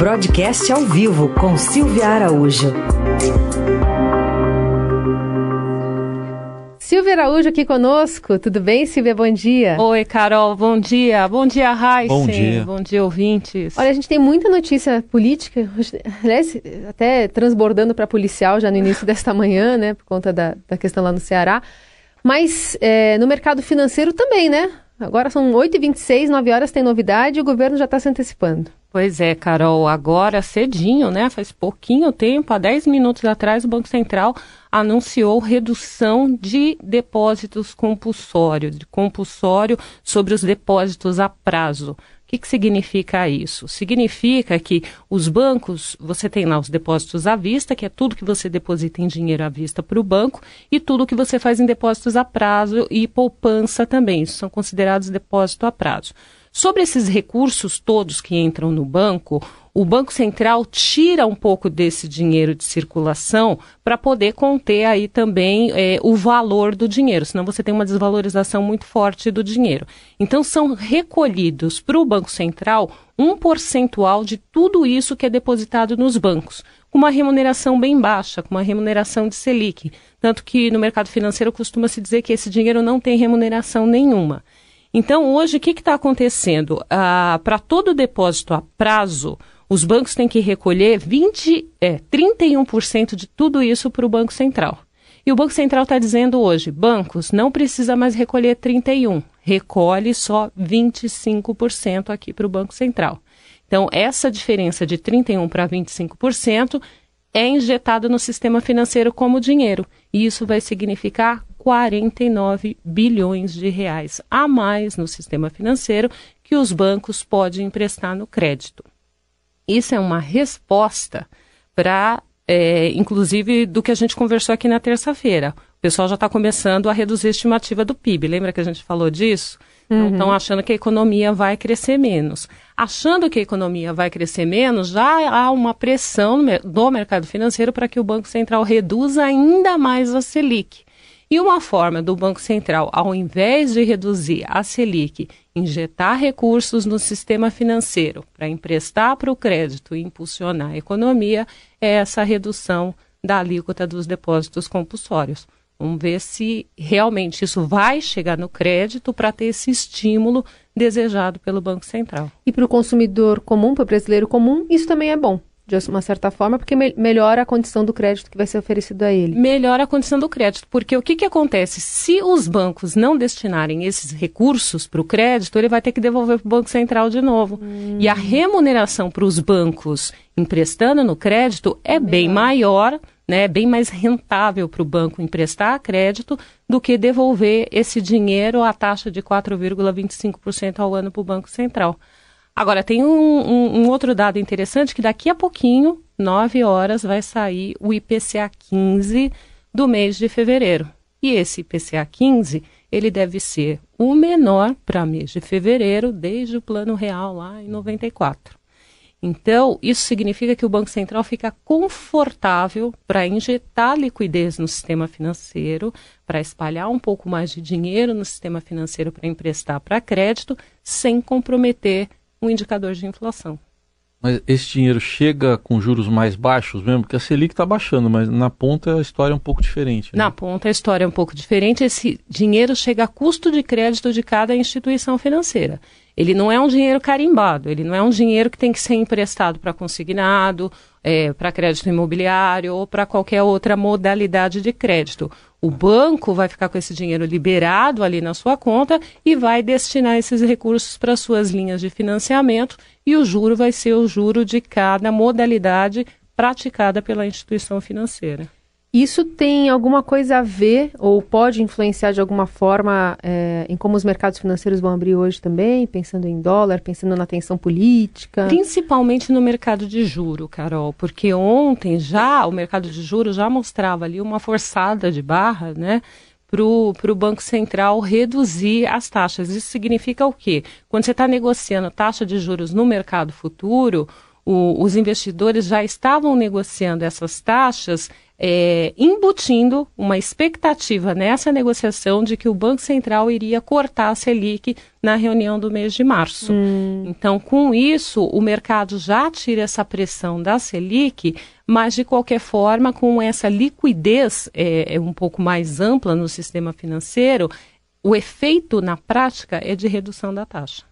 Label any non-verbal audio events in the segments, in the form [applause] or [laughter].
Broadcast ao vivo com Silvia Araújo. Silvia Araújo aqui conosco. Tudo bem, Silvia? Bom dia. Oi, Carol. Bom dia. Bom dia, Raíssa. Bom dia. Bom dia, ouvintes. Olha, a gente tem muita notícia política, aliás, até transbordando para policial já no início desta manhã, né, por conta da, da questão lá no Ceará. Mas é, no mercado financeiro também, né? Agora são 8h26, 9 horas tem novidade e o governo já está se antecipando. Pois é, Carol, agora cedinho, né? Faz pouquinho tempo, há 10 minutos atrás, o Banco Central anunciou redução de depósitos compulsório, de compulsório sobre os depósitos a prazo que, que significa isso? Significa que os bancos, você tem lá os depósitos à vista, que é tudo que você deposita em dinheiro à vista para o banco, e tudo que você faz em depósitos a prazo e poupança também. Isso são considerados depósito a prazo. Sobre esses recursos todos que entram no banco, o Banco Central tira um pouco desse dinheiro de circulação para poder conter aí também é, o valor do dinheiro, senão você tem uma desvalorização muito forte do dinheiro. Então são recolhidos para o Banco Central um percentual de tudo isso que é depositado nos bancos, com uma remuneração bem baixa, com uma remuneração de Selic. Tanto que no mercado financeiro costuma se dizer que esse dinheiro não tem remuneração nenhuma. Então, hoje, o que está acontecendo? Ah, Para todo depósito a prazo, os bancos têm que recolher 20, é, 31% de tudo isso para o Banco Central. E o Banco Central está dizendo hoje, bancos, não precisa mais recolher 31%, recolhe só 25% aqui para o Banco Central. Então, essa diferença de 31% para 25% é injetada no sistema financeiro como dinheiro. E isso vai significar 49 bilhões de reais a mais no sistema financeiro que os bancos podem emprestar no crédito. Isso é uma resposta para, é, inclusive, do que a gente conversou aqui na terça-feira. O pessoal já está começando a reduzir a estimativa do PIB. Lembra que a gente falou disso? Uhum. Estão achando que a economia vai crescer menos. Achando que a economia vai crescer menos, já há uma pressão do mercado financeiro para que o Banco Central reduza ainda mais a Selic. E uma forma do Banco Central, ao invés de reduzir a Selic, injetar recursos no sistema financeiro para emprestar para o crédito e impulsionar a economia, é essa redução da alíquota dos depósitos compulsórios. Vamos ver se realmente isso vai chegar no crédito para ter esse estímulo desejado pelo Banco Central. E para o consumidor comum, para o brasileiro comum, isso também é bom de uma certa forma, porque me melhora a condição do crédito que vai ser oferecido a ele. Melhora a condição do crédito, porque o que, que acontece? Se os bancos não destinarem esses recursos para o crédito, ele vai ter que devolver para o Banco Central de novo. Hum. E a remuneração para os bancos emprestando no crédito é Melhor. bem maior, né, é bem mais rentável para o banco emprestar crédito do que devolver esse dinheiro à taxa de 4,25% ao ano para o Banco Central. Agora, tem um, um, um, outro dado interessante que daqui a pouquinho, 9 horas, vai sair o IPCA 15 do mês de fevereiro. E esse IPCA 15, ele deve ser o menor para mês de fevereiro desde o Plano Real lá em 94. Então, isso significa que o Banco Central fica confortável para injetar liquidez no sistema financeiro, para espalhar um pouco mais de dinheiro no sistema financeiro para emprestar para crédito, sem comprometer um indicador de inflação. Mas esse dinheiro chega com juros mais baixos mesmo? Porque a Selic está baixando, mas na ponta a história é um pouco diferente. Né? Na ponta a história é um pouco diferente. Esse dinheiro chega a custo de crédito de cada instituição financeira. Ele não é um dinheiro carimbado, ele não é um dinheiro que tem que ser emprestado para consignado, é, para crédito imobiliário ou para qualquer outra modalidade de crédito. O banco vai ficar com esse dinheiro liberado ali na sua conta e vai destinar esses recursos para suas linhas de financiamento e o juro vai ser o juro de cada modalidade praticada pela instituição financeira. Isso tem alguma coisa a ver ou pode influenciar de alguma forma é, em como os mercados financeiros vão abrir hoje também, pensando em dólar, pensando na tensão política? Principalmente no mercado de juro, Carol, porque ontem já o mercado de juro já mostrava ali uma forçada de barra, né? para o Banco Central reduzir as taxas. Isso significa o quê? Quando você está negociando taxa de juros no mercado futuro, o, os investidores já estavam negociando essas taxas é, embutindo uma expectativa nessa negociação de que o Banco Central iria cortar a Selic na reunião do mês de março. Hum. Então, com isso, o mercado já tira essa pressão da Selic, mas de qualquer forma, com essa liquidez é, é um pouco mais ampla no sistema financeiro, o efeito na prática é de redução da taxa.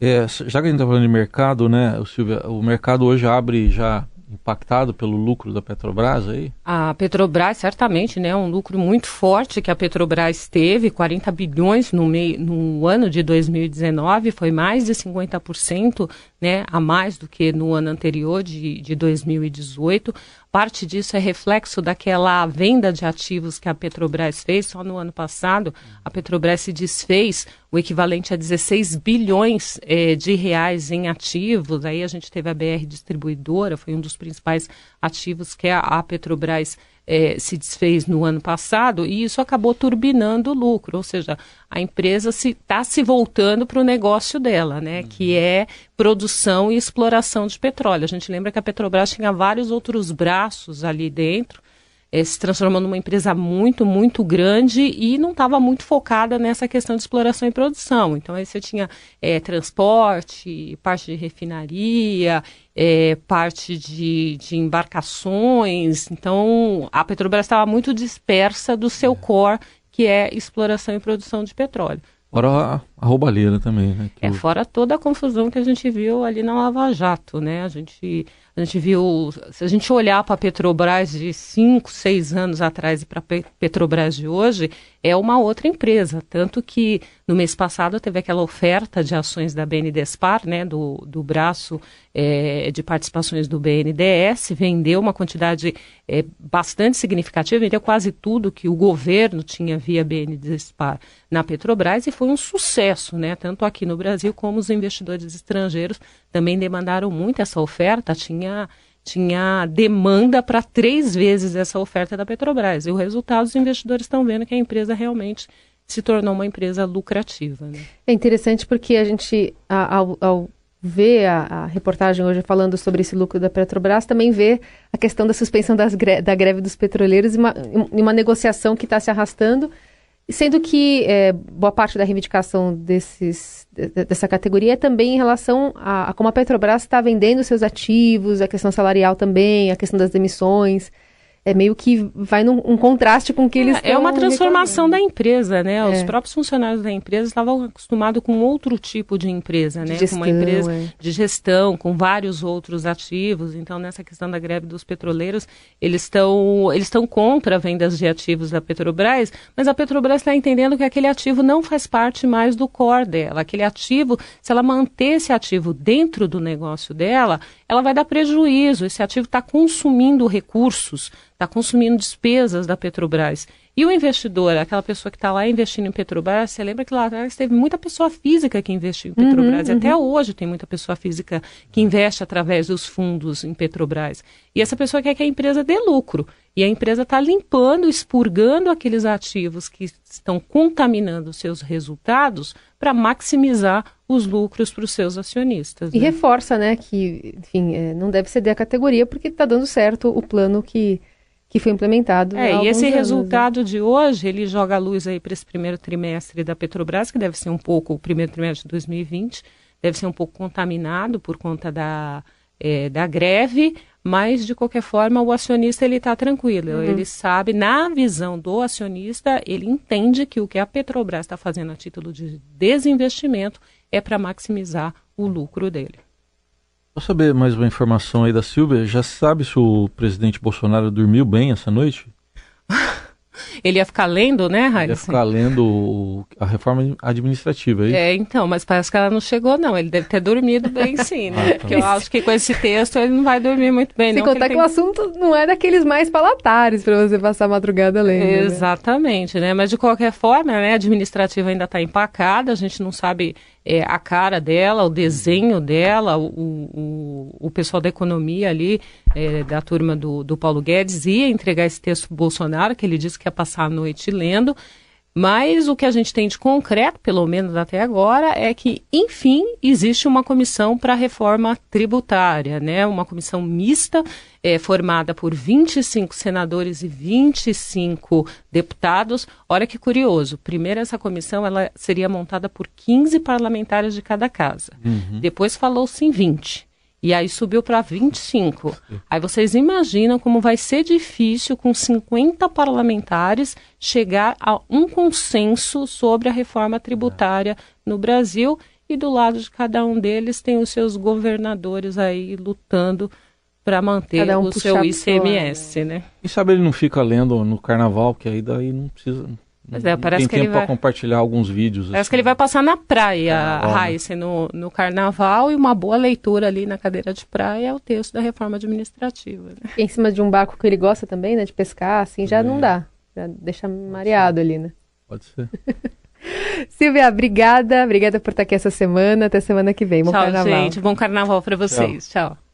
É, já que a gente está falando de mercado, né, Silvia, o mercado hoje abre já impactado pelo lucro da Petrobras aí? A Petrobras, certamente, né, um lucro muito forte que a Petrobras teve, 40 bilhões no, meio, no ano de 2019, foi mais de 50% né, a mais do que no ano anterior, de, de 2018. Parte disso é reflexo daquela venda de ativos que a Petrobras fez. Só no ano passado, a Petrobras se desfez o equivalente a 16 bilhões eh, de reais em ativos. Aí a gente teve a BR Distribuidora, foi um dos principais ativos que a, a Petrobras é, se desfez no ano passado e isso acabou turbinando o lucro, ou seja, a empresa está se, tá se voltando para o negócio dela, né, uhum. que é produção e exploração de petróleo. A gente lembra que a Petrobras tinha vários outros braços ali dentro, é, se transformou numa empresa muito, muito grande e não estava muito focada nessa questão de exploração e produção. Então, aí você tinha é, transporte, parte de refinaria, é, parte de, de, embarcações. Então, a Petrobras estava muito dispersa do seu core, que é exploração e produção de petróleo. Fora a, roubalheira também, né? É, fora toda a confusão que a gente viu ali na Lava Jato, né? A gente a gente viu, se a gente olhar para a Petrobras de 5, 6 anos atrás e para a Petrobras de hoje, é uma outra empresa. Tanto que no mês passado teve aquela oferta de ações da BNDESPAR, né, do, do braço é, de participações do BNDES, vendeu uma quantidade é, bastante significativa, vendeu quase tudo que o governo tinha via BNDESPAR na Petrobras e foi um sucesso, né, tanto aqui no Brasil como os investidores estrangeiros também demandaram muito essa oferta, tinha, tinha demanda para três vezes essa oferta da Petrobras. E o resultado, os investidores estão vendo que a empresa realmente se tornou uma empresa lucrativa. Né? É interessante porque a gente, ao, ao ver a, a, reportagem hoje falando sobre esse lucro da Petrobras, também vê a questão da suspensão gre da greve dos petroleiros e uma, uma negociação que está se arrastando Sendo que é, boa parte da reivindicação desses, dessa categoria é também em relação a, a como a Petrobras está vendendo seus ativos, a questão salarial também, a questão das demissões é meio que vai num um contraste com o que eles É, é uma transformação da empresa, né? É. Os próprios funcionários da empresa estavam acostumados com outro tipo de empresa, né? Gestão, com uma empresa é. de gestão, com vários outros ativos. Então, nessa questão da greve dos petroleiros, eles estão eles estão contra vendas de ativos da Petrobras, mas a Petrobras está entendendo que aquele ativo não faz parte mais do core dela. Aquele ativo, se ela manter esse ativo dentro do negócio dela, ela vai dar prejuízo. Esse ativo está consumindo recursos está consumindo despesas da Petrobras. E o investidor, aquela pessoa que está lá investindo em Petrobras, você lembra que lá atrás teve muita pessoa física que investiu em Petrobras. Uhum, e até uhum. hoje tem muita pessoa física que investe através dos fundos em Petrobras. E essa pessoa quer que a empresa dê lucro. E a empresa está limpando, expurgando aqueles ativos que estão contaminando seus resultados para maximizar os lucros para os seus acionistas. E né? reforça, né, que, enfim, é, não deve ceder a categoria porque está dando certo o plano que que foi implementado. É, e esse anos, né? resultado né? de hoje, ele joga a luz aí para esse primeiro trimestre da Petrobras, que deve ser um pouco, o primeiro trimestre de 2020, deve ser um pouco contaminado por conta da, é, da greve, mas de qualquer forma o acionista ele está tranquilo, uhum. ele sabe, na visão do acionista, ele entende que o que a Petrobras está fazendo a título de desinvestimento é para maximizar o lucro dele. Vou saber mais uma informação aí da Silvia. Já sabe se o presidente Bolsonaro dormiu bem essa noite? [laughs] Ele ia ficar lendo, né, Raíssa? Ele ia ficar lendo a reforma administrativa, é, é então, mas parece que ela não chegou, não. Ele deve ter dormido bem [laughs] sim, né? Ah, tá Porque eu acho que com esse texto ele não vai dormir muito bem, Sem não. contar que, que tem... o assunto não é daqueles mais palatares para você passar a madrugada lendo. Né? Exatamente, né? né? Mas de qualquer forma, né, a administrativa ainda está empacada, a gente não sabe é, a cara dela, o desenho dela, o, o, o pessoal da economia ali, é, da turma do, do Paulo Guedes, ia entregar esse texto para Bolsonaro, que ele disse que ia passar a noite lendo. Mas o que a gente tem de concreto, pelo menos até agora, é que, enfim, existe uma comissão para a reforma tributária, né? Uma comissão mista, é, formada por 25 senadores e 25 deputados. Olha que curioso. Primeiro, essa comissão ela seria montada por 15 parlamentares de cada casa. Uhum. Depois falou-se em 20. E aí subiu para 25. Aí vocês imaginam como vai ser difícil, com 50 parlamentares, chegar a um consenso sobre a reforma tributária no Brasil. E do lado de cada um deles tem os seus governadores aí lutando para manter um o seu ICMS, né? E sabe, ele não fica lendo no carnaval, que aí daí não precisa Pois é, parece tem que tempo ele vai... compartilhar alguns vídeos. Parece assim. que ele vai passar na praia, a Raíssa, no, no carnaval, e uma boa leitura ali na cadeira de praia é o texto da reforma administrativa. Né? Em cima de um barco que ele gosta também, né? De pescar, assim, já é. não dá. Já deixa mareado ali, né? Pode ser. [laughs] Silvia, obrigada. Obrigada por estar aqui essa semana. Até semana que vem. Bom Tchau, carnaval. gente. Bom carnaval para vocês. Tchau. Tchau.